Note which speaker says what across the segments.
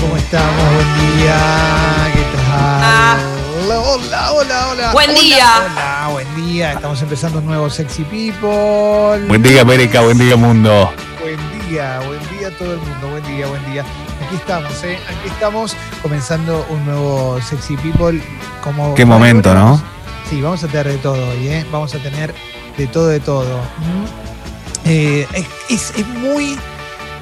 Speaker 1: ¿Cómo estamos? Buen día. ¿Qué tal? Hola, hola, hola, hola.
Speaker 2: Buen
Speaker 1: Hola,
Speaker 2: día.
Speaker 1: Hola, buen día. Estamos empezando un nuevo Sexy People.
Speaker 3: Buen día América, buen día mundo.
Speaker 1: Buen día, buen día a todo el mundo. Buen día, buen día. Aquí estamos, ¿eh? Aquí estamos comenzando un nuevo Sexy People. Como
Speaker 3: Qué momento, ¿no?
Speaker 1: Sí, vamos a tener de todo hoy, ¿eh? Vamos a tener de todo, de todo. Mm. Eh, es, es- es muy.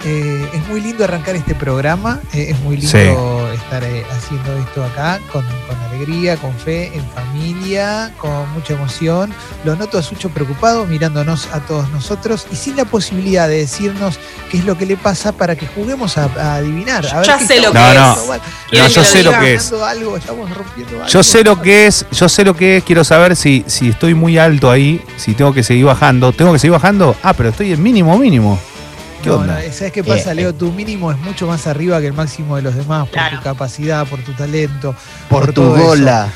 Speaker 1: Eh, es muy lindo arrancar este programa, eh, es muy lindo
Speaker 3: Sí.
Speaker 1: estar eh, haciendo esto acá con, con alegría, con fe, en familia, con mucha emoción. Lo noto a Sucho preocupado mirándonos a todos nosotros y sin la posibilidad de decirnos qué es lo que le pasa para que juguemos a, a adivinar. A ver
Speaker 2: Ya
Speaker 1: qué
Speaker 2: sé lo
Speaker 3: que
Speaker 2: es. ¿Quieren
Speaker 3: No, yo
Speaker 2: que
Speaker 3: sé lo que es.
Speaker 1: Ganando algo, estamos rompiendo algo.
Speaker 3: Yo sé lo que es, yo sé lo que es, quiero saber si, si estoy muy alto ahí, si tengo que seguir bajando. ¿Tengo que seguir bajando? Ah, pero estoy en mínimo, mínimo. ¿Qué
Speaker 1: No,
Speaker 3: onda?
Speaker 1: no, ¿Sabes qué pasa,
Speaker 3: Eh,
Speaker 1: Leo? Tu mínimo es mucho más arriba que el máximo de los demás por
Speaker 2: Claro.
Speaker 1: tu capacidad, por tu talento,
Speaker 4: Por, tu
Speaker 1: eso.
Speaker 4: bola.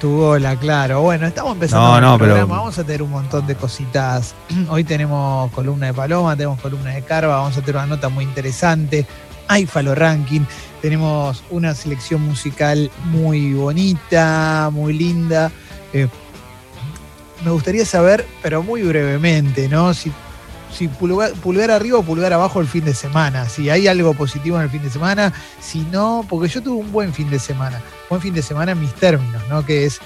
Speaker 1: tu bola, claro. Bueno, estamos empezando
Speaker 3: No,
Speaker 1: el
Speaker 3: pero-
Speaker 1: programa. Vamos a tener un montón de cositas. Hoy tenemos columna de Paloma, tenemos columna de Carva, vamos a tener una nota muy interesante. Hay Falo Ranking, tenemos una selección musical muy bonita, muy linda. Eh, me gustaría saber, pero muy brevemente, ¿no? Si, si pulgar, pulgar arriba o pulgar abajo el fin de semana. Si hay algo positivo en el fin de semana, si no, porque yo tuve un buen fin de semana. Buen fin de semana en mis términos, ¿no? Que es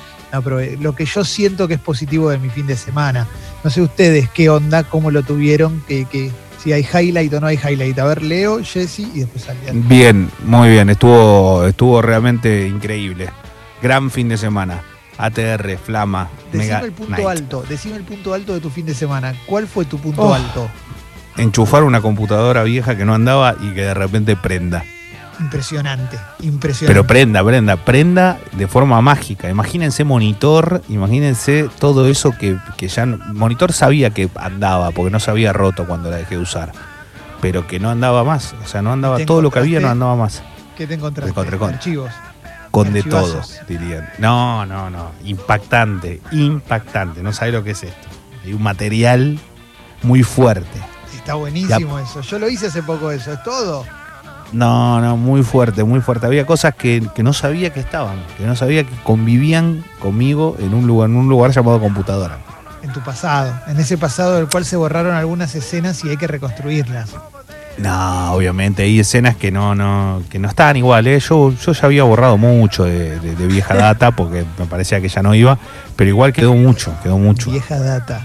Speaker 1: lo que yo siento que es positivo de mi fin de semana. No sé ustedes qué onda, cómo lo tuvieron, que, que si hay highlight o no hay highlight. A ver, Leo, Jesse y después Alian.
Speaker 3: Bien, muy bien, estuvo, estuvo realmente increíble. Gran fin de semana. ATR, Flama,
Speaker 1: Decime
Speaker 3: Mega
Speaker 1: el punto
Speaker 3: Night.
Speaker 1: alto, decime el punto alto de tu fin de semana. ¿Cuál fue tu punto
Speaker 3: Oh.
Speaker 1: alto?
Speaker 3: Enchufar una computadora vieja que no andaba y que de repente prenda.
Speaker 1: Impresionante, impresionante.
Speaker 3: Pero prenda, prenda, prenda de forma mágica. Imagínense monitor, imagínense todo eso que, que ya... Monitor sabía que andaba, porque no se había roto cuando la dejé de usar. Pero que no andaba más. O sea, no andaba
Speaker 1: ¿Te
Speaker 3: todo lo que había, no andaba más.
Speaker 1: ¿Qué te encontraste?
Speaker 3: Encontré con-
Speaker 1: Archivos.
Speaker 3: Con de
Speaker 1: Archivazos.
Speaker 3: todos, dirían. No, no, no. Impactante, impactante. No sabe lo que es esto. Hay un material muy fuerte.
Speaker 1: Está buenísimo eso. Yo lo hice hace poco eso. Es todo.
Speaker 3: No, no, muy fuerte, muy fuerte. Había cosas que, que no sabía que estaban, que no sabía que convivían conmigo en un lugar, en un lugar llamado computadora.
Speaker 1: En tu pasado. En ese pasado del cual se borraron algunas escenas y hay que reconstruirlas.
Speaker 3: No, obviamente, hay escenas que no, no, que no estaban iguales. Yo, yo ya había borrado mucho de, de- de vieja data porque me parecía que ya no iba, pero igual quedó mucho, quedó mucho.
Speaker 1: Vieja data.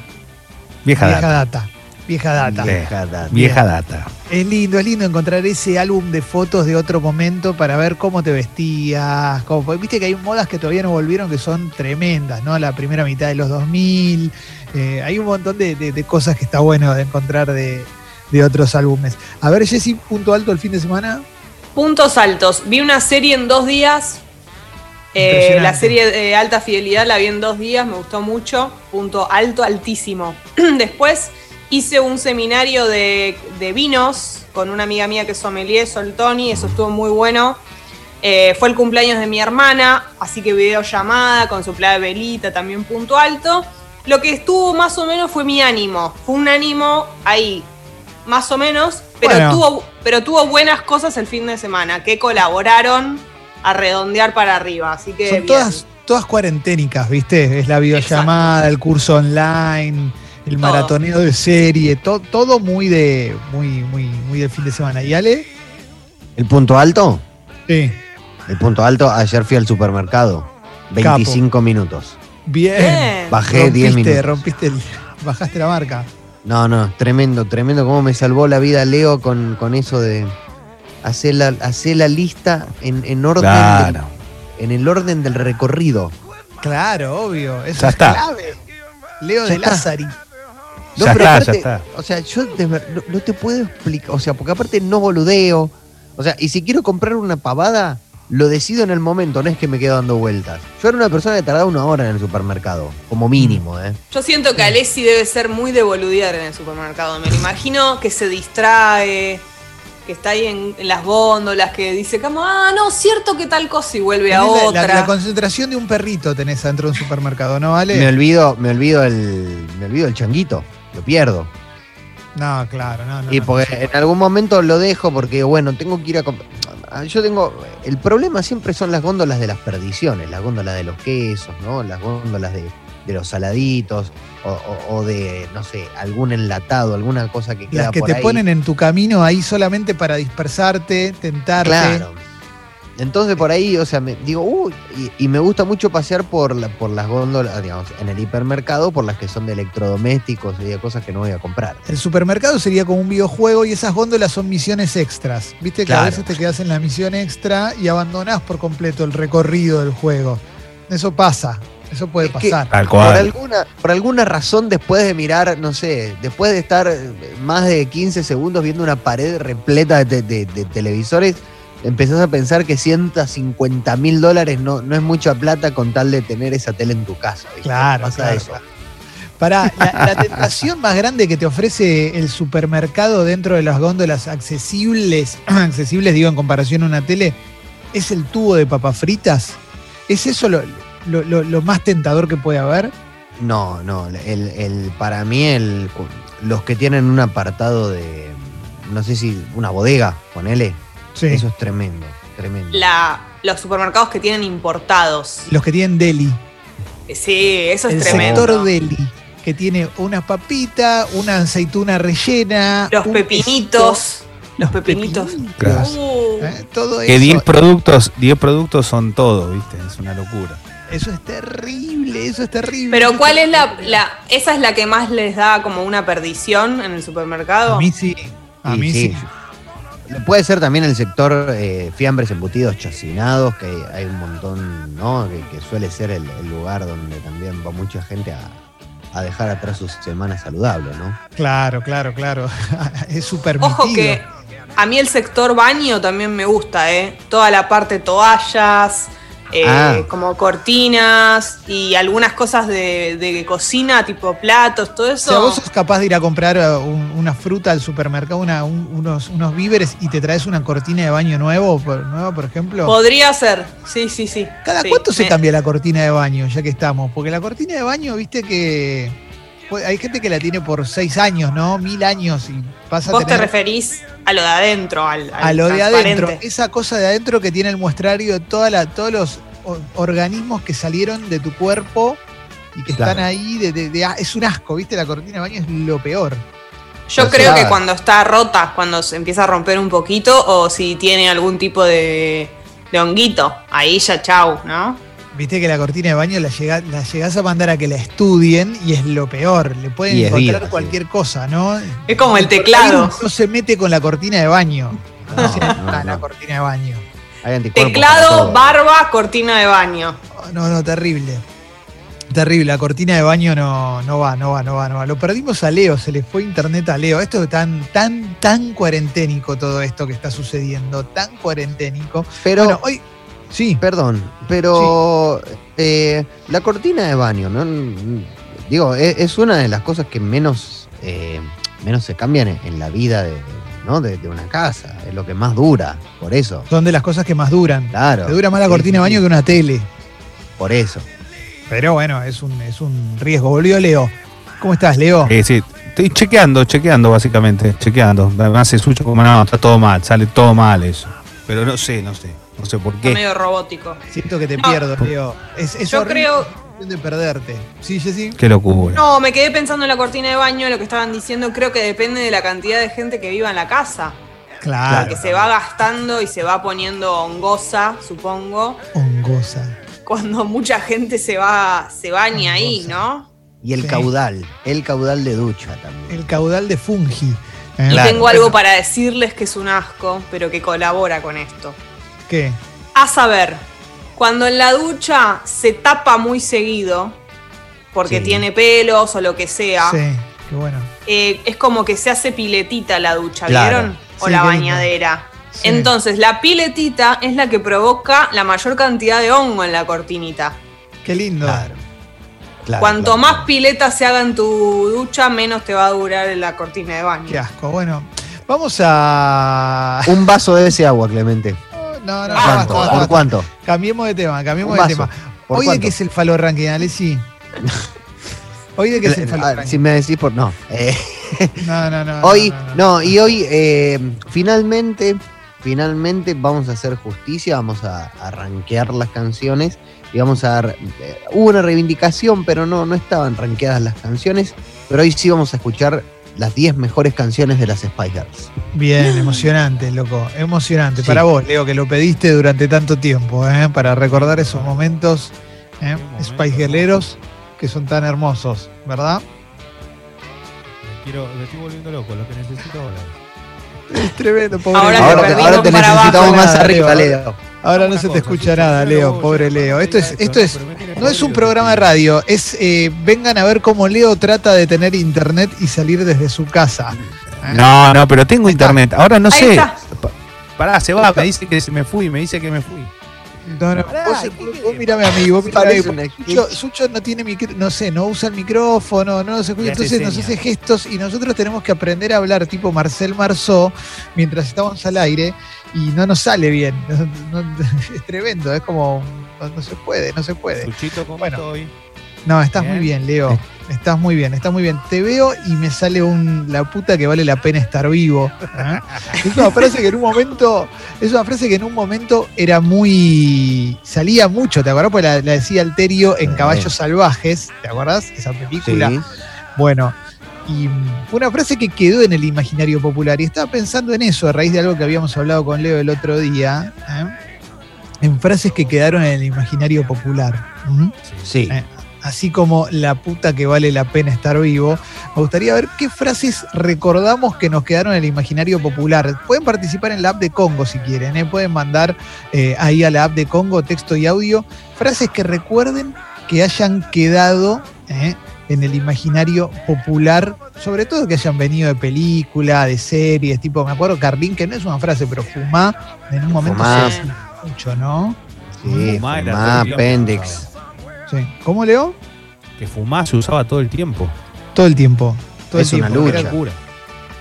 Speaker 3: Vieja,
Speaker 1: Vieja
Speaker 3: data.
Speaker 1: data. Vieja data.
Speaker 4: Vieja data.
Speaker 3: Vieja data.
Speaker 1: Es lindo, es lindo encontrar ese álbum de fotos de otro momento para ver cómo te vestías. cómo- Viste que hay modas que todavía no volvieron que son tremendas, ¿no? La primera mitad de los 2000. eh, hay un montón de, de- de cosas que está bueno de encontrar de, de otros álbumes. A ver, Jessy, punto alto el fin de semana.
Speaker 2: Puntos altos. Vi una serie en dos días. Eh, la serie de alta fidelidad la vi en dos días, me gustó mucho. Punto alto, altísimo. Después hice un seminario de, de vinos con una amiga mía que es sommelier, Soltoni, eso estuvo muy bueno. Eh, fue el cumpleaños de mi hermana, así que videollamada con su de velita, también punto alto. Lo que estuvo más o menos fue mi ánimo. Fue un ánimo ahí, más o menos, pero,
Speaker 1: Bueno.
Speaker 2: tuvo, pero tuvo buenas cosas el fin de semana que colaboraron a redondear para arriba. Así que
Speaker 1: Son
Speaker 2: bien.
Speaker 1: todas, todas cuarenténicas, ¿viste? Es la videollamada, el curso online, el
Speaker 2: Todo.
Speaker 1: maratoneo de serie, to- todo muy de, muy, muy, muy de fin de semana. ¿Y Ale?
Speaker 4: ¿El punto alto?
Speaker 1: Sí.
Speaker 4: El punto alto, ayer fui al supermercado. 25 minutos.
Speaker 1: Bien.
Speaker 2: Bien.
Speaker 4: Bajé 10
Speaker 1: rompiste,
Speaker 4: minutos.
Speaker 1: rompiste el, bajaste la marca.
Speaker 4: No, no, tremendo, tremendo. Cómo me salvó la vida Leo con, con eso de hacer la, hacer la lista en, en orden del-
Speaker 3: Claro.
Speaker 4: en el orden del recorrido.
Speaker 1: Claro, obvio. Eso
Speaker 3: Ya
Speaker 1: es
Speaker 3: está.
Speaker 1: clave. Leo
Speaker 4: Ya
Speaker 1: de. Lázari.
Speaker 4: No,
Speaker 3: ya
Speaker 4: pero
Speaker 3: está,
Speaker 4: aparte,
Speaker 3: ya está.
Speaker 4: O sea, yo de ver- no, no te puedo explicar. O sea, porque aparte no boludeo. O sea, y si quiero comprar una pavada, lo decido en el momento, no es que me quedo dando vueltas. Yo era una persona que tardaba una hora en el supermercado, como mínimo, ¿eh?
Speaker 2: Yo siento que Alessi debe ser muy de boludear en el supermercado. Me lo imagino que se distrae, que está ahí en, en las góndolas, que dice como, ah, no, cierto que tal cosa y vuelve a
Speaker 1: la-
Speaker 2: otra.
Speaker 1: La, la concentración de un perrito tenés adentro de un supermercado, ¿no vale?
Speaker 4: Me olvido, me olvido el. Me olvido el changuito. Lo pierdo.
Speaker 1: No, claro, no, no.
Speaker 4: Y
Speaker 1: no.
Speaker 4: porque en algún momento lo dejo porque, bueno, tengo que ir a comprar. Ah, yo tengo. El problema siempre son las góndolas de las perdiciones, las góndolas de los quesos, ¿no? Las góndolas de, de los saladitos, o, o- o de, no sé, algún enlatado, alguna cosa que queda
Speaker 1: Las que
Speaker 4: por
Speaker 1: te
Speaker 4: ahí.
Speaker 1: ponen en tu camino ahí solamente para dispersarte, tentarte.
Speaker 4: Claro. Entonces por ahí, o sea, me digo, uy, y, y me gusta mucho pasear por, la- por las góndolas, digamos, en el hipermercado, por las que son de electrodomésticos y de cosas que no voy a comprar.
Speaker 1: El supermercado sería como un videojuego y esas góndolas son misiones extras. Viste que a veces te quedas en la misión extra y abandonás por completo el recorrido del juego. Eso pasa, eso puede
Speaker 4: Es que-
Speaker 1: pasar.
Speaker 4: Por alguna, por alguna razón, después de mirar, no sé, después de estar más de 15 segundos viendo una pared repleta de, de- de televisores, empezás a pensar que 150 mil dólares no, no es mucha plata con tal de tener esa tele en tu casa. ¿viste?
Speaker 1: Claro,
Speaker 4: Pasa
Speaker 1: claro,
Speaker 4: eso.
Speaker 1: Para la, la tentación más grande que te ofrece el supermercado dentro de las góndolas accesibles, accesibles digo en comparación a una tele, es el tubo de papas fritas. ¿Es eso lo, lo- lo- lo más tentador que puede haber?
Speaker 4: No, no, el, el- para mí el, los que tienen un apartado de, no sé si una bodega, ponele,
Speaker 1: Sí.
Speaker 4: eso es tremendo, tremendo.
Speaker 2: La, los supermercados que tienen importados.
Speaker 1: Los que tienen deli.
Speaker 2: Sí, eso es
Speaker 1: el
Speaker 2: tremendo.
Speaker 1: sector deli, que tiene una papita, una aceituna rellena.
Speaker 2: Los pepinitos. Los pepinitos. Uh,
Speaker 1: ¿eh? Todo
Speaker 3: Que
Speaker 1: eso.
Speaker 3: 10 productos, 10 productos son todo, ¿viste? Es una locura.
Speaker 1: Eso es terrible, eso es terrible.
Speaker 2: Pero ¿cuál es la, la- ¿Esa es la que más les da como una perdición en el supermercado?
Speaker 1: A mí sí. A
Speaker 4: Sí,
Speaker 1: mí sí.
Speaker 4: sí. Puede ser también el sector eh, fiambres embutidos chacinados, que hay un montón, ¿no? Que, que suele ser el, el lugar donde también va mucha gente a, a dejar atrás sus semanas saludables, ¿no?
Speaker 1: Claro, claro, claro. es súper
Speaker 2: Ojo que a mí el sector baño también me gusta, ¿eh? Toda la parte toallas, eh,
Speaker 4: Ah.
Speaker 2: como cortinas y algunas cosas de, de cocina, tipo platos, todo
Speaker 1: O
Speaker 2: eso.
Speaker 1: sea, vos sos capaz de ir a comprar eh, un- una fruta al supermercado, una- un- unos, unos víveres y te traes una cortina de baño nuevo, por, nueva, por ejemplo.
Speaker 2: Podría ser, sí, sí, sí.
Speaker 1: ¿Cada
Speaker 2: Sí,
Speaker 1: cuánto se cambia la cortina de baño, ya que estamos? Porque la cortina de baño, viste que hay gente que la tiene por seis años, ¿no? Mil años y pasa a
Speaker 2: Vos te
Speaker 1: tener
Speaker 2: referís a lo de adentro, al, al
Speaker 1: a lo de
Speaker 2: transparente.
Speaker 1: adentro. Esa cosa de adentro que tiene el muestrario de toda la, todos los organismos que salieron de tu cuerpo y que
Speaker 4: Claro.
Speaker 1: están ahí. De, de- de- ah, es un asco, ¿viste? La cortina de baño es lo peor.
Speaker 2: Yo
Speaker 4: O
Speaker 2: creo
Speaker 4: sea-
Speaker 2: que cuando está rota, cuando se empieza a romper un poquito, o si tiene algún tipo de, de honguito, ahí ya chau, ¿no?
Speaker 1: Viste que la cortina de baño la, llega, la llegás a mandar a que la estudien y es lo peor. Le pueden
Speaker 4: Y
Speaker 1: encontrar
Speaker 4: sí.
Speaker 1: cualquier cosa, ¿no?
Speaker 2: Es como el teclado.
Speaker 1: No se mete con la cortina de baño.
Speaker 4: No,
Speaker 1: No, se la cortina de baño.
Speaker 2: Teclado, barba, cortina de baño.
Speaker 1: Oh, No, no, terrible. Terrible, la cortina de baño no, no va, no va, no va, no va. Lo perdimos a Leo, se le fue internet a Leo. Esto es tan, tan, tan cuarenténico todo esto que está sucediendo, tan cuarenténico.
Speaker 4: Pero,
Speaker 1: bueno, hoy, sí,
Speaker 4: perdón, pero eh, la cortina de baño, ¿no? Digo, es, es una de las cosas que menos, eh, menos se cambian en, en la vida de, ¿no? de, de una casa. Es lo que más dura, por eso.
Speaker 1: son de las cosas que más duran.
Speaker 4: Claro.
Speaker 1: Te dura más la
Speaker 4: Sí,
Speaker 1: cortina de
Speaker 4: sí,
Speaker 1: baño
Speaker 4: sí.
Speaker 1: que una tele.
Speaker 4: Por eso.
Speaker 1: Pero bueno, es un, es un riesgo. Volvió Leo. ¿Cómo estás, Leo?
Speaker 3: Eh, sí, estoy chequeando, chequeando básicamente, chequeando. Además se escucha como no, está todo mal, sale todo mal eso. Pero no sé, no sé, no sé por
Speaker 2: Está
Speaker 3: qué.
Speaker 2: medio robótico.
Speaker 1: Siento que te
Speaker 2: No.
Speaker 1: pierdo, Leo. Es, es
Speaker 2: Yo creo-
Speaker 1: de perderte. Sí, Jessy.
Speaker 3: Qué locura.
Speaker 2: No, me quedé pensando en la cortina de baño, lo que estaban diciendo, creo que depende de la cantidad de gente que viva en la casa.
Speaker 1: Claro.
Speaker 2: Que se va gastando y se va poniendo hongosa, supongo,
Speaker 1: Hongosa.
Speaker 2: cuando mucha gente se va, se baña ahí. ¿no?
Speaker 4: Y el
Speaker 1: Sí.
Speaker 4: caudal, el caudal de ducha también.
Speaker 1: El caudal de fungi. ¿eh?
Speaker 2: Y
Speaker 3: Claro.
Speaker 2: tengo algo para decirles que es un asco, pero que colabora con esto.
Speaker 1: ¿Qué?
Speaker 2: A saber, cuando en la ducha se tapa muy seguido, porque
Speaker 4: Sí.
Speaker 2: tiene pelos o lo que sea,
Speaker 1: Sí, qué bueno.
Speaker 2: eh, es como que se hace piletita la ducha,
Speaker 4: Claro.
Speaker 2: ¿vieron? O
Speaker 1: Sí,
Speaker 2: la bañadera.
Speaker 1: Sí.
Speaker 2: Entonces, la piletita es la que provoca la mayor cantidad de hongo en la cortinita.
Speaker 1: Qué lindo.
Speaker 4: Claro. Claro,
Speaker 2: Cuanto
Speaker 4: claro.
Speaker 2: más pileta se haga en tu ducha, menos te va a durar la cortina de baño.
Speaker 1: Qué asco. Bueno, vamos a.
Speaker 4: Un vaso de ese agua, Clemente.
Speaker 1: No, no,
Speaker 4: ¿Por
Speaker 1: basta,
Speaker 4: cuánto?
Speaker 1: basta,
Speaker 4: ¿Por
Speaker 1: basta.
Speaker 4: cuánto?
Speaker 1: Cambiemos de tema, cambiemos de tema.
Speaker 4: ¿Por
Speaker 1: Hoy de qué es el falo ranking, Alessi. Hoy de qué es el falo
Speaker 4: Ah,
Speaker 1: ranking.
Speaker 4: Si me decís por. No. Eh,
Speaker 1: No, no, no.
Speaker 4: hoy,
Speaker 1: no, no,
Speaker 4: no, y hoy eh, finalmente finalmente vamos a hacer justicia, vamos a, a rankear las canciones y vamos a dar. eh, hubo una reivindicación, pero no, no estaban rankeadas las canciones. Pero hoy sí vamos a escuchar las 10 mejores canciones de las Spice Girls.
Speaker 1: Bien, emocionante, loco. Emocionante.
Speaker 4: Sí.
Speaker 1: Para vos, Leo, que lo pediste durante tanto tiempo, ¿eh? para recordar esos momentos ¿eh? Spice Girleros que son tan hermosos, ¿verdad?
Speaker 3: Me, quiero, me estoy volviendo loco, lo que necesito ahora.
Speaker 1: Es tremendo, pobre
Speaker 2: Ahora
Speaker 4: Ahora, te, ahora te necesitamos
Speaker 1: abajo.
Speaker 4: más
Speaker 1: Nada,
Speaker 4: arriba,
Speaker 1: Leo. Ahora no se te
Speaker 3: cosa,
Speaker 1: escucha nada, Leo, pobre Leo. Esto es,
Speaker 3: esto,
Speaker 1: es, no es un programa de radio, es eh, vengan a ver cómo Leo trata de tener internet y salir desde su casa. ¿eh?
Speaker 3: No, no, pero tengo internet. Ahora no sé. Pará, se va, me dice que se me fui, me dice que me fui.
Speaker 1: No, no,
Speaker 3: Pará,
Speaker 1: vos,
Speaker 3: ¿qué
Speaker 1: vos- vos mirame a mí, vos mirame a mí. Sucho, Sucho no tiene micro, no sé, no usa el micrófono, no se escucha,
Speaker 3: hace
Speaker 1: entonces nos hace gestos y nosotros tenemos que aprender a hablar tipo Marcel Marceau mientras estamos al aire y no nos sale bien. No- no- es tremendo, es como no, no se puede, no se puede.
Speaker 3: Suchito, ¿cómo
Speaker 1: Bueno.
Speaker 3: estoy?
Speaker 1: No, estás
Speaker 3: Bien.
Speaker 1: muy bien, Leo. Estás muy bien, estás muy bien. Te veo y me sale un la puta que vale la pena estar vivo. ¿eh? Es una frase que en un momento, es una frase que en un momento era muy. salía mucho, ¿te acordás? Porque la, la decía Alterio en. Caballos Salvajes, ¿te acordás? Esa película.
Speaker 4: Sí.
Speaker 1: Bueno, y fue una frase que quedó en el imaginario popular. Y estaba pensando en eso a raíz de algo que habíamos hablado con Leo el otro día. ¿eh? En frases que quedaron en el imaginario popular. ¿Mm?
Speaker 4: Sí.
Speaker 1: Eh, así como la puta que vale la pena estar vivo, me gustaría ver qué frases recordamos que nos quedaron en el imaginario popular. Pueden participar en la app de Congo si quieren, ¿eh? pueden mandar eh, ahí a la app de Congo texto y audio frases que recuerden que hayan quedado ¿eh? en el imaginario popular, sobre todo que hayan venido de película, de series, tipo, me acuerdo Carlín, que no es una frase, pero fumá, en un momento
Speaker 4: Fumá.
Speaker 1: se decía mucho, ¿no?
Speaker 4: Sí,
Speaker 3: Fumá
Speaker 4: fumá, appendix.
Speaker 1: Sí. ¿Cómo, Leo?
Speaker 3: Que fumar se usaba todo el tiempo.
Speaker 1: Todo el tiempo. Todo
Speaker 4: Es
Speaker 1: el
Speaker 4: una
Speaker 1: tiempo.
Speaker 4: lucha.
Speaker 1: Era-
Speaker 3: locura.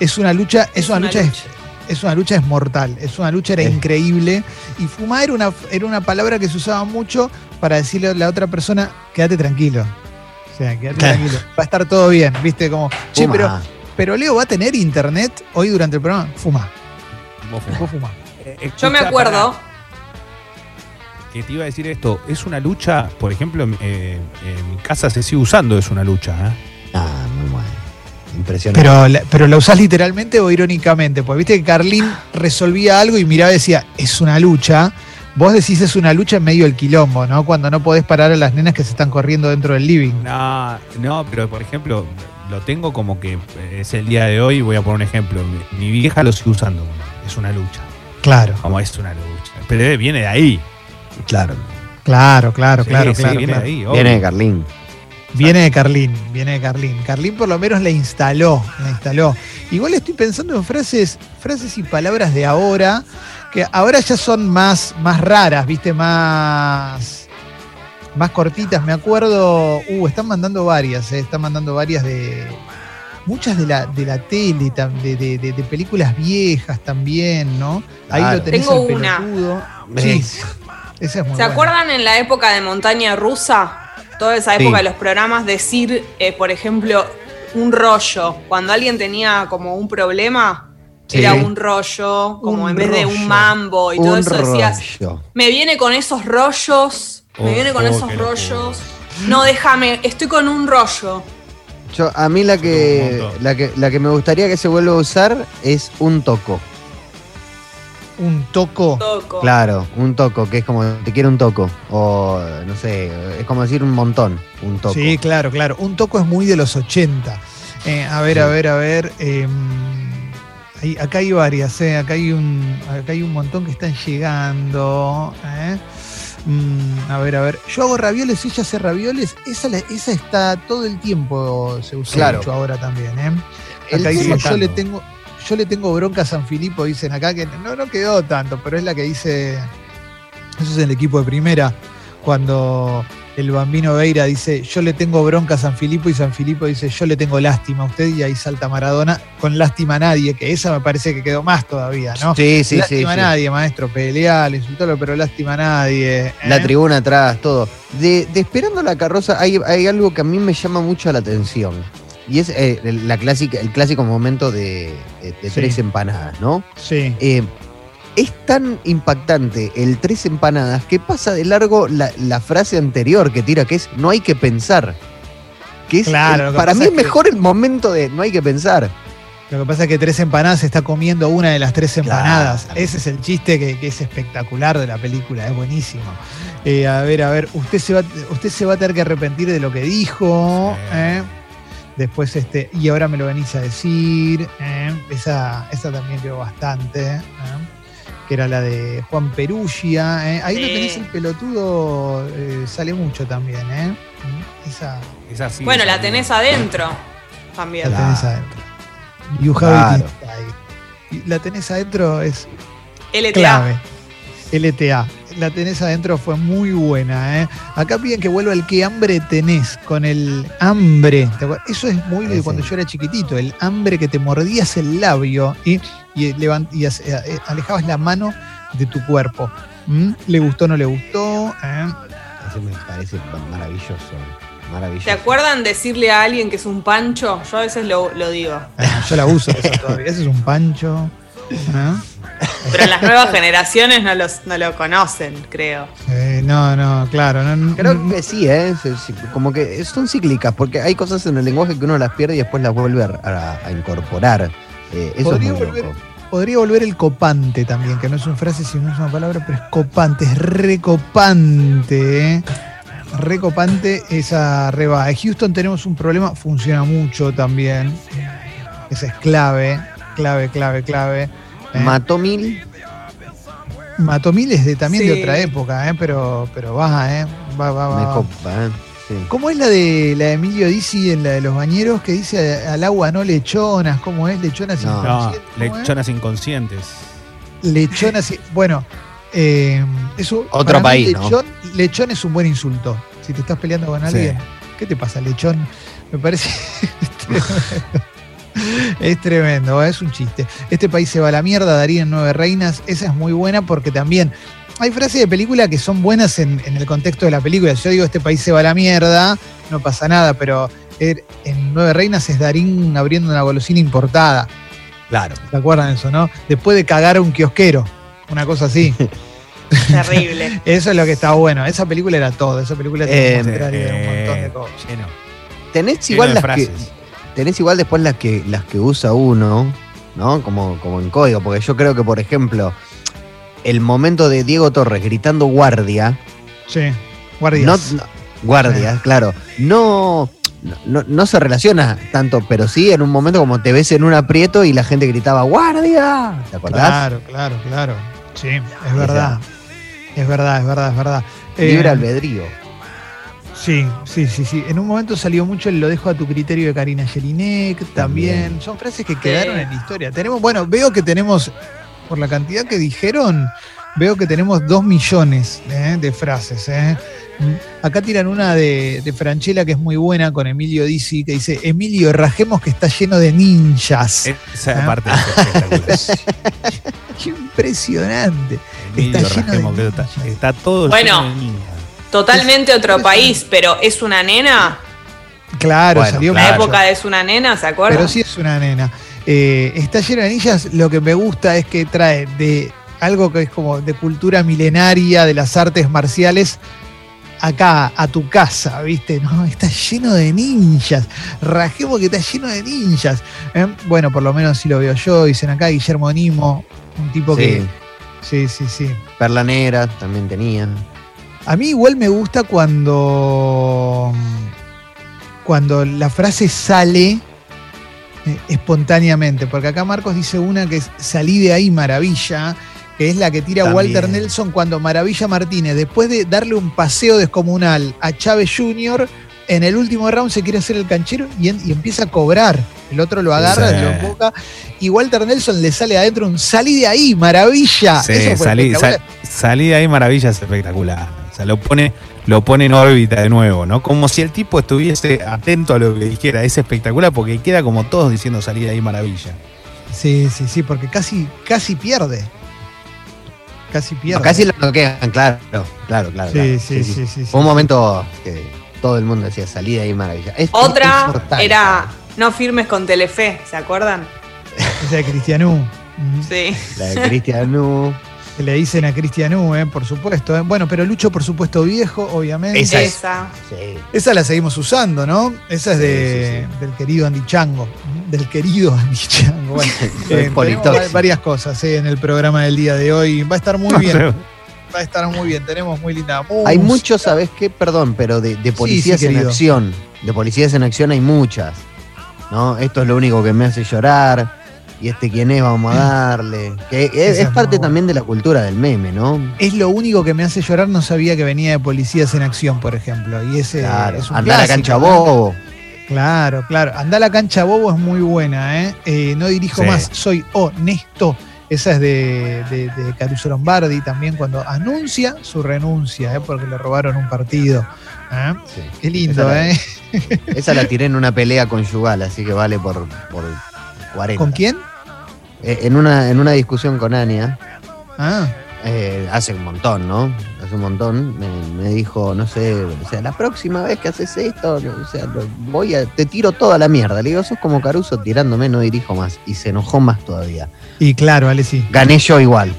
Speaker 1: es una lucha, es, una, lucha,
Speaker 2: lucha.
Speaker 1: Es, es una lucha es mortal, es una lucha era
Speaker 4: Sí.
Speaker 1: increíble y fumar era una era una palabra que se usaba mucho para decirle a la otra persona, quédate tranquilo. O sea, quédate tranquilo. Va a estar todo bien, ¿viste? Como, che,
Speaker 4: Fuma.
Speaker 1: pero, pero Leo va a tener internet hoy durante el programa. Fuma,
Speaker 3: Vos fumás.
Speaker 1: vos fuma.
Speaker 3: Eh,
Speaker 2: Yo me acuerdo.
Speaker 3: Que te iba a decir esto. Es una lucha, por ejemplo, en, eh, en mi casa se sigue usando, es una lucha. ¿eh?
Speaker 4: Ah, muy bueno. Impresionante.
Speaker 1: Pero la, pero la usás literalmente o irónicamente, porque viste que Carlín resolvía algo y miraba y decía, es una lucha. Vos decís es una lucha en medio del quilombo, ¿no? Cuando no podés parar a las nenas que se están corriendo dentro del living.
Speaker 3: No, no, pero por ejemplo, lo tengo como que eh, es el día de hoy. Voy a poner un ejemplo. Mi, mi vieja lo sigue usando. Es una lucha.
Speaker 1: Claro,
Speaker 3: Como es una lucha. Pero viene de ahí.
Speaker 4: Claro.
Speaker 1: claro, claro,
Speaker 3: Sí,
Speaker 1: claro,
Speaker 3: sí,
Speaker 1: claro.
Speaker 3: viene
Speaker 1: claro.
Speaker 3: de ahí. obvio.
Speaker 4: Viene de Carlín.
Speaker 1: Viene de Carlín, viene de Carlín. Carlín por lo menos la instaló, la instaló. Igual estoy pensando en frases, frases y palabras de ahora, que ahora ya son más, más raras, viste, más, más cortitas. Me acuerdo, uh, están mandando varias, eh, están mandando varias de. Muchas de la, de la tele, de, de- de- de películas viejas también, ¿no? Ahí
Speaker 4: Claro.
Speaker 1: lo tenés
Speaker 2: Tengo
Speaker 1: al
Speaker 2: una.
Speaker 1: pelotudo. Sí, esa es muy
Speaker 2: ¿Se
Speaker 1: buena.
Speaker 2: acuerdan en la época de Montaña Rusa? Toda esa
Speaker 4: Sí.
Speaker 2: época de los programas, decir, eh, por ejemplo, un rollo. Cuando alguien tenía como un problema,
Speaker 4: Sí.
Speaker 2: era un rollo, como
Speaker 1: Un
Speaker 2: en vez de un mambo y todo eso decías,
Speaker 4: rollo.
Speaker 2: me viene con esos rollos, me
Speaker 3: Oh,
Speaker 2: viene con
Speaker 3: oh,
Speaker 2: esos rollos. No, déjame, estoy con un rollo.
Speaker 4: Yo, a mí la que, la que la que me gustaría que se vuelva a usar es un toco.
Speaker 1: Un toco.
Speaker 2: Toco.
Speaker 4: Claro, un toco, que es como te quiero un toco. O no sé, es como decir un montón, un toco.
Speaker 1: Sí, claro, claro. Un toco es muy de los 80. Eh, a ver,
Speaker 4: Sí.
Speaker 1: a ver, a ver. eh, hay- acá hay varias, eh, acá, hay un, acá hay un montón que están llegando. eh. Mm, a ver, a ver. Yo hago ravioles, ella hace ravioles. Esa, la- esa está todo el tiempo, se usa
Speaker 4: Claro.
Speaker 1: mucho ahora también. Eh. Acá dice, yo le tengo, yo le tengo bronca a San Filipo, dicen acá, que no, no quedó tanto, pero es la que dice, eso es el equipo de primera, cuando el bambino Veira dice, yo le tengo bronca a San Filipo y San Filipo dice, yo le tengo lástima a usted y ahí salta Maradona con lástima a nadie, que esa me parece que quedó más todavía, ¿no?
Speaker 4: Sí, sí, sí.
Speaker 1: lástima
Speaker 4: sí.
Speaker 1: a nadie, maestro, pelea, le insultó, pero lástima a nadie. ¿eh?
Speaker 4: La tribuna atrás, todo. De, de Esperando la carroza hay, hay algo que a mí me llama mucho la atención. Y es eh, la clásica, el clásico momento de, de- de
Speaker 1: Sí.
Speaker 4: tres empanadas, ¿no?
Speaker 1: Sí.
Speaker 4: Eh, es tan impactante el tres empanadas que pasa de largo la, la frase anterior que tira, que es no hay que pensar. Que es,
Speaker 1: Claro,
Speaker 4: el-
Speaker 1: que
Speaker 4: para mí
Speaker 1: es que-
Speaker 4: mejor el momento de no hay que pensar.
Speaker 1: Lo que pasa es que tres empanadas se está comiendo una de las tres empanadas.
Speaker 4: Claro.
Speaker 1: Ese es el chiste que, que es espectacular de la película, es buenísimo. Eh, a ver, a ver, usted se va, usted se va a tener que arrepentir de lo que dijo.
Speaker 3: Sí.
Speaker 1: ¿eh? Después, este, y ahora me lo venís a decir. ¿eh? Esa, esa también quedó bastante. ¿eh? Que era la de Juan Perugia. ¿eh? Ahí
Speaker 2: Sí.
Speaker 1: tenés el pelotudo, eh, sale mucho también. ¿eh? Esa
Speaker 3: Es así,
Speaker 2: Bueno,
Speaker 3: esa
Speaker 2: la tenés adentro
Speaker 1: la
Speaker 2: también.
Speaker 4: Claro.
Speaker 1: tenés adentro. You have
Speaker 4: Claro.
Speaker 1: it La tenés adentro es
Speaker 2: LTA.
Speaker 1: clave. LTA. La tenés adentro fue muy buena. ¿eh? Acá piden que vuelva el que hambre tenés con el hambre. ¿te? Eso es muy de cuando yo era chiquitito. El hambre que te mordías el labio y, y, levant- y hace- eh, alejabas la mano de tu cuerpo. ¿Mm? ¿Le gustó o no le gustó? ¿eh?
Speaker 4: Ese me parece maravilloso. Maravilloso.
Speaker 2: ¿Se acuerdan decirle a alguien que es un pancho? Yo a veces lo, lo digo.
Speaker 1: Eh, yo la uso esa todavía. Ese es un pancho. ¿eh?
Speaker 2: Pero las nuevas generaciones no, los, no lo conocen, creo.
Speaker 1: Eh, no, no, claro. no- no-
Speaker 4: Creo que sí, ¿eh? Como que son cíclicas, porque hay cosas en el lenguaje que uno las pierde y después las vuelve a, a- a incorporar. Eh, eso es
Speaker 1: Podría
Speaker 4: muy
Speaker 1: volver-
Speaker 4: loco.
Speaker 1: Podría volver el copante también, que no es una frase, sino es una palabra, pero es copante, es recopante, ¿eh? Recopante esa reba. En Houston tenemos un problema, funciona mucho también. Esa es clave, clave, clave, clave. ¿Eh?
Speaker 4: Mató mil.
Speaker 1: Matomil es de, también de otra época, ¿eh? pero, pero va, ¿eh? Va, va, va.
Speaker 4: Me copa, ¿eh? Sí.
Speaker 1: ¿Cómo es la de la de Emilio Dizzi en la de los bañeros que dice al agua no lechonas? ¿Cómo es? Lechonas
Speaker 4: No.
Speaker 3: No,
Speaker 1: inconscientes. ¿cómo es?
Speaker 3: lechonas inconscientes.
Speaker 1: Lechonas. Bueno, eh, eso.
Speaker 4: Otro
Speaker 1: para mí
Speaker 4: país, ¿no?
Speaker 1: lechón, lechón es un buen insulto. Si te estás peleando con
Speaker 3: Sí.
Speaker 1: alguien, ¿qué te pasa, lechón? Me parece. es tremendo, es un chiste. Este país se va a la mierda, Darío en Nueve Reinas. Esa es muy buena porque también hay frases de película que son buenas en, en el contexto de la película. Si yo digo este país se va a la mierda, no pasa nada, pero er- en Nueve Reinas es Darín abriendo una golosina importada.
Speaker 4: Claro.
Speaker 1: ¿Se acuerdan de eso, no? Después de cagar a un kiosquero, una cosa así.
Speaker 2: Terrible.
Speaker 1: Eso es lo que está bueno. Esa película era todo. Esa película te
Speaker 4: Eh,
Speaker 1: un montón de
Speaker 3: Eh,
Speaker 1: cosas.
Speaker 3: lleno,
Speaker 4: Tenés
Speaker 3: lleno
Speaker 4: igual
Speaker 3: de
Speaker 4: las que,
Speaker 3: frases.
Speaker 4: Tenés igual después las que las que usa uno, ¿no? Como, como en código, porque yo creo que, por ejemplo, el momento de Diego Torres gritando guardia,
Speaker 1: Sí, guardias.
Speaker 4: no, no- guardia, claro, no, no, no se relaciona tanto, pero sí en un momento como te ves en un aprieto y la gente gritaba guardia, ¿te acordás?
Speaker 1: claro, claro, claro. Sí, es verdad. Es verdad, es verdad, es verdad. Eh,
Speaker 4: Libre albedrío.
Speaker 1: Sí, sí, sí, sí. En un momento salió mucho el lo dejo a tu criterio de Karina Jelinek también.
Speaker 4: También.
Speaker 1: Son frases que quedaron en la historia. Tenemos, bueno, veo que tenemos, por la cantidad que dijeron, veo que tenemos dos millones ¿eh? de frases. ¿eh? Acá tiran una de, de Franchella que es muy buena con Emilio Dizzi, que dice, Emilio, rajemos que está lleno de ninjas.
Speaker 3: Esa
Speaker 1: Ah.
Speaker 3: parte es
Speaker 1: impresionante.
Speaker 3: Emilio
Speaker 1: Está lleno de
Speaker 3: Rajemos, que está,
Speaker 1: ninjas.
Speaker 3: está todo
Speaker 2: Bueno.
Speaker 3: lleno de ninjas.
Speaker 2: Totalmente otro país, pero es una nena.
Speaker 1: Claro,
Speaker 4: Bueno,
Speaker 1: salió
Speaker 2: La
Speaker 1: mucho.
Speaker 2: época de es una nena, ¿se acuerdan?
Speaker 1: Pero sí es una nena. Eh, está lleno de ninjas. Lo que me gusta es que trae de algo que es como de cultura milenaria de las artes marciales acá, a tu casa, ¿viste? No, está lleno de ninjas. Rajemos que está lleno de ninjas. ¿eh? Bueno, por lo menos así lo veo yo. Dicen acá Guillermo Nimo, un tipo
Speaker 4: Sí.
Speaker 1: que. Sí, sí, sí.
Speaker 4: Perla Negra también tenía.
Speaker 1: A mí igual me gusta cuando, cuando la frase sale eh, espontáneamente, porque acá Marcos dice una que es salí de ahí maravilla, que es la que tira
Speaker 3: También.
Speaker 1: Walter Nelson cuando Maravilla Martínez, después de darle un paseo descomunal a Chávez Jr., en el último round se quiere hacer el canchero y, en- y empieza a cobrar. El otro lo agarra,
Speaker 3: Sí.
Speaker 1: lo emboca, y Walter Nelson le sale adentro un salí de ahí, maravilla.
Speaker 3: Sí,
Speaker 1: Eso fue
Speaker 3: salí,
Speaker 1: espectacular.
Speaker 3: sal- salí de ahí maravilla es espectacular. O sea, lo pone, lo pone en órbita de nuevo, ¿no? Como si el tipo estuviese atento a lo que dijera. Es espectacular porque queda como todos diciendo salí de ahí maravilla.
Speaker 1: Sí, sí, sí, porque casi, casi pierde. Casi pierde.
Speaker 4: No, casi lo noquean, claro, claro, claro.
Speaker 1: Sí,
Speaker 4: claro.
Speaker 1: sí, sí, sí, sí.
Speaker 4: Fue un momento que todo el mundo decía salida ahí maravilla. Es-
Speaker 2: Otra
Speaker 4: es mortal.
Speaker 2: era No firmes con Telefe, ¿se acuerdan?
Speaker 1: Esa de Cristianú.
Speaker 2: Sí.
Speaker 4: La de Cristian Nu.
Speaker 1: Que le dicen a Cristian U, eh, por supuesto. eh. Bueno, pero Lucho, por supuesto, viejo, obviamente.
Speaker 4: Esa es.
Speaker 2: Esa.
Speaker 4: Sí.
Speaker 1: Esa la seguimos usando, ¿no? Esa es de,
Speaker 4: Sí, sí,
Speaker 1: del querido Andy Chango. Del querido Andy Chango. Bueno, eh, tenemos varias cosas eh, en el programa del día de hoy. Va a estar muy bien. Va a estar muy bien. Tenemos muy linda música.
Speaker 4: Hay muchos, ¿sabes qué? Perdón, pero de, de policías
Speaker 1: sí,
Speaker 4: en
Speaker 1: querido.
Speaker 4: acción. De policías en acción hay muchas. ¿No? Esto es lo único que me hace llorar. Y este quién es, vamos a darle. Que es,
Speaker 1: Esa
Speaker 4: es
Speaker 1: es
Speaker 4: parte también de la cultura del meme, ¿no?
Speaker 1: Es lo único que me hace llorar. No sabía que venía de Policías en Acción, por ejemplo. Y ese
Speaker 4: Claro.
Speaker 1: es un
Speaker 4: Anda a la
Speaker 1: clásico,
Speaker 4: cancha
Speaker 1: ¿no?
Speaker 4: bobo.
Speaker 1: Claro, claro. Anda a la cancha bobo es muy buena, ¿eh? Eh, no dirijo
Speaker 3: Sí.
Speaker 1: más, soy honesto. Esa es de, de- de Caruso Lombardi también cuando anuncia su renuncia, ¿eh? porque le robaron un partido. ¿eh?
Speaker 4: Sí.
Speaker 1: Qué lindo,
Speaker 4: Esa la-
Speaker 1: ¿eh?
Speaker 4: Esa la tiré en una pelea conyugal, así que vale por, por 40.
Speaker 1: ¿Con quién?
Speaker 4: Eh, En una, en una discusión con Ania,
Speaker 1: Ah,
Speaker 4: eh, hace un montón, ¿no? Hace un montón, me, me dijo, no sé, o sea, la próxima vez que haces esto, o sea, voy a, te tiro toda la mierda. Le digo, sos como Caruso tirándome, no dirijo más. Y se enojó más todavía.
Speaker 1: y claro, Ale, sí.
Speaker 4: Gané yo igual.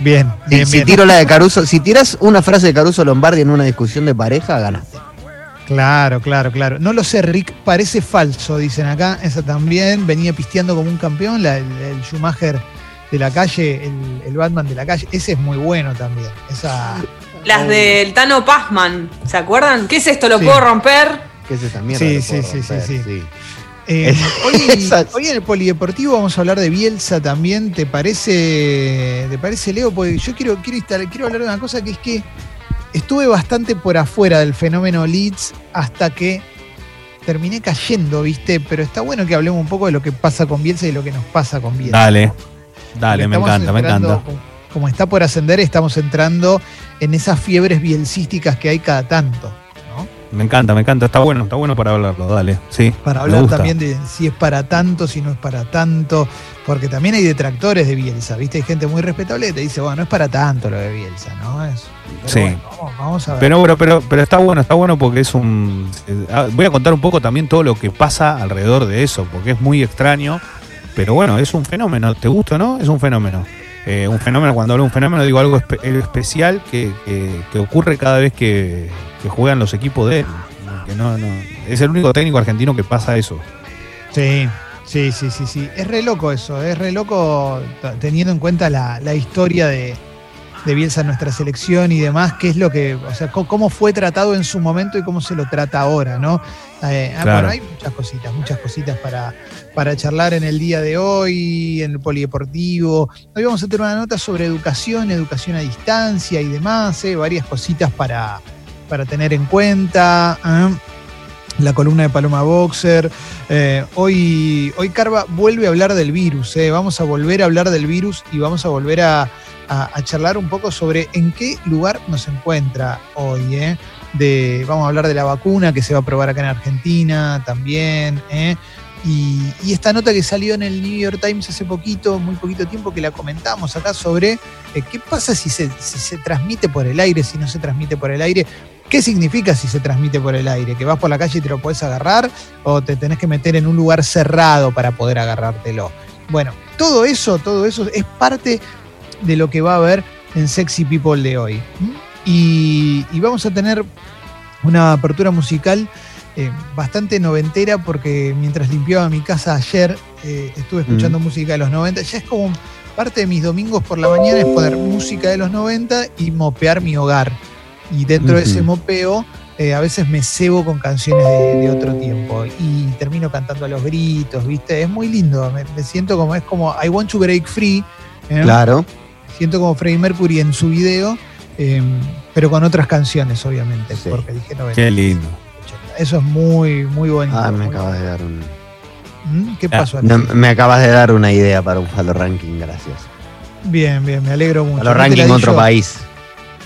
Speaker 1: Bien,
Speaker 4: Si,
Speaker 1: bien,
Speaker 4: si
Speaker 1: bien.
Speaker 4: tiro la de Caruso, si tiras una frase de Caruso Lombardi en una discusión de pareja, ganaste.
Speaker 1: Claro, claro, claro. No lo sé, Rick, parece falso, dicen acá. Esa también. Venía pisteando como un campeón, la- el, el Schumacher de la calle, el, el Batman de la calle. Ese es muy bueno también. Esa.
Speaker 2: Las del Tano Pazman, ¿se acuerdan? ¿Qué es esto? ¿Lo
Speaker 1: Sí.
Speaker 2: puedo romper?
Speaker 4: ¿Qué es esa mierda?
Speaker 1: Sí, sí, sí, sí, sí. Eh,
Speaker 4: Es-
Speaker 1: hoy, en el Polideportivo vamos a hablar de Bielsa también. ¿Te parece, te parece Leo? Porque yo quiero, quiero, instalar- quiero hablar de una cosa que es que estuve bastante por afuera del fenómeno Leeds hasta que terminé cayendo, ¿viste? Pero está bueno que hablemos un poco de lo que pasa con Bielsa y lo que nos pasa con Bielsa.
Speaker 3: Dale, dale, me encanta, me encanta.
Speaker 1: Como, como está por ascender, estamos entrando en esas fiebres bielcísticas que hay cada tanto.
Speaker 3: Me encanta, me encanta. Está bueno, está bueno para hablarlo, dale. Sí.
Speaker 1: Para hablar también de si es para tanto, si no es para tanto, porque también hay detractores de Bielsa, ¿viste? Hay gente muy respetable que te dice, bueno, no es para tanto lo de Bielsa, ¿no? Es, pero
Speaker 3: Sí.
Speaker 1: bueno, vamos, vamos a ver.
Speaker 3: Pero bueno, pero, pero está bueno, está bueno porque es un. eh, ah, Voy a contar un poco también todo lo que pasa alrededor de eso, porque es muy extraño. Pero bueno, es un fenómeno. ¿Te gusta o no? Es un fenómeno. Eh, un fenómeno, cuando hablo de un fenómeno, digo algo espe- especial que, que- ocurre cada vez que, que juegan los equipos de él. Que no, no, es el único técnico argentino que pasa eso.
Speaker 1: Sí, sí, sí, sí, sí. Es re loco eso, es re loco teniendo en cuenta la, la historia de, de Bielsa nuestra selección y demás, qué es lo que, o sea, cómo fue tratado en su momento y cómo se lo trata ahora, ¿no? Eh, ah,
Speaker 3: Claro.
Speaker 1: Bueno, hay muchas cositas, muchas cositas para, para charlar en el día de hoy, en el polideportivo. Hoy vamos a tener una nota sobre educación, educación a distancia y demás, eh, varias cositas para, para tener en cuenta. ¿eh? La columna de Paloma Boxer. Eh, hoy, hoy Carva vuelve a hablar del virus. eh. Vamos a volver a hablar del virus y vamos a volver a, a- charlar un poco sobre en qué lugar nos encuentra hoy. eh. De, vamos a hablar de la vacuna que se va a probar acá en Argentina también. eh. Y, y esta nota que salió en el New York Times hace poquito, muy poquito tiempo, que la comentamos acá sobre eh, qué pasa si se, si se transmite por el aire, si no se transmite por el aire. ¿Qué significa si se transmite por el aire? ¿Que vas por la calle y te lo puedes agarrar o te tenés que meter en un lugar cerrado para poder agarrártelo? Bueno, todo eso, todo eso es parte de lo que va a haber en Sexy People de hoy. Y, y vamos a tener una apertura musical eh, bastante noventera porque mientras limpiaba mi casa ayer eh, estuve escuchando música de los 90. Ya es como parte de mis domingos por la mañana es poner música de los 90 y mopear mi hogar. Y dentro de ese mopeo eh, a veces me cebo con canciones de, de otro tiempo y termino cantando a los gritos, ¿viste? Es muy lindo, me, me siento como, es como I Want to Break Free.
Speaker 4: Claro.
Speaker 1: Siento como Freddie Mercury en su video, eh, pero con otras canciones, obviamente,
Speaker 4: Sí.
Speaker 1: porque dije 90,
Speaker 3: Qué lindo.
Speaker 1: 80. Eso es muy, muy bonito.
Speaker 4: Ah, me acabas de dar un.
Speaker 1: ¿Mm? ¿Qué pasó?
Speaker 4: No,
Speaker 1: Alexis?
Speaker 4: me acabas de dar una idea para un Falo Ranking, gracias.
Speaker 1: Bien, bien, me alegro mucho.
Speaker 4: Falo Ranking
Speaker 1: di
Speaker 4: otro
Speaker 1: yo.
Speaker 4: país.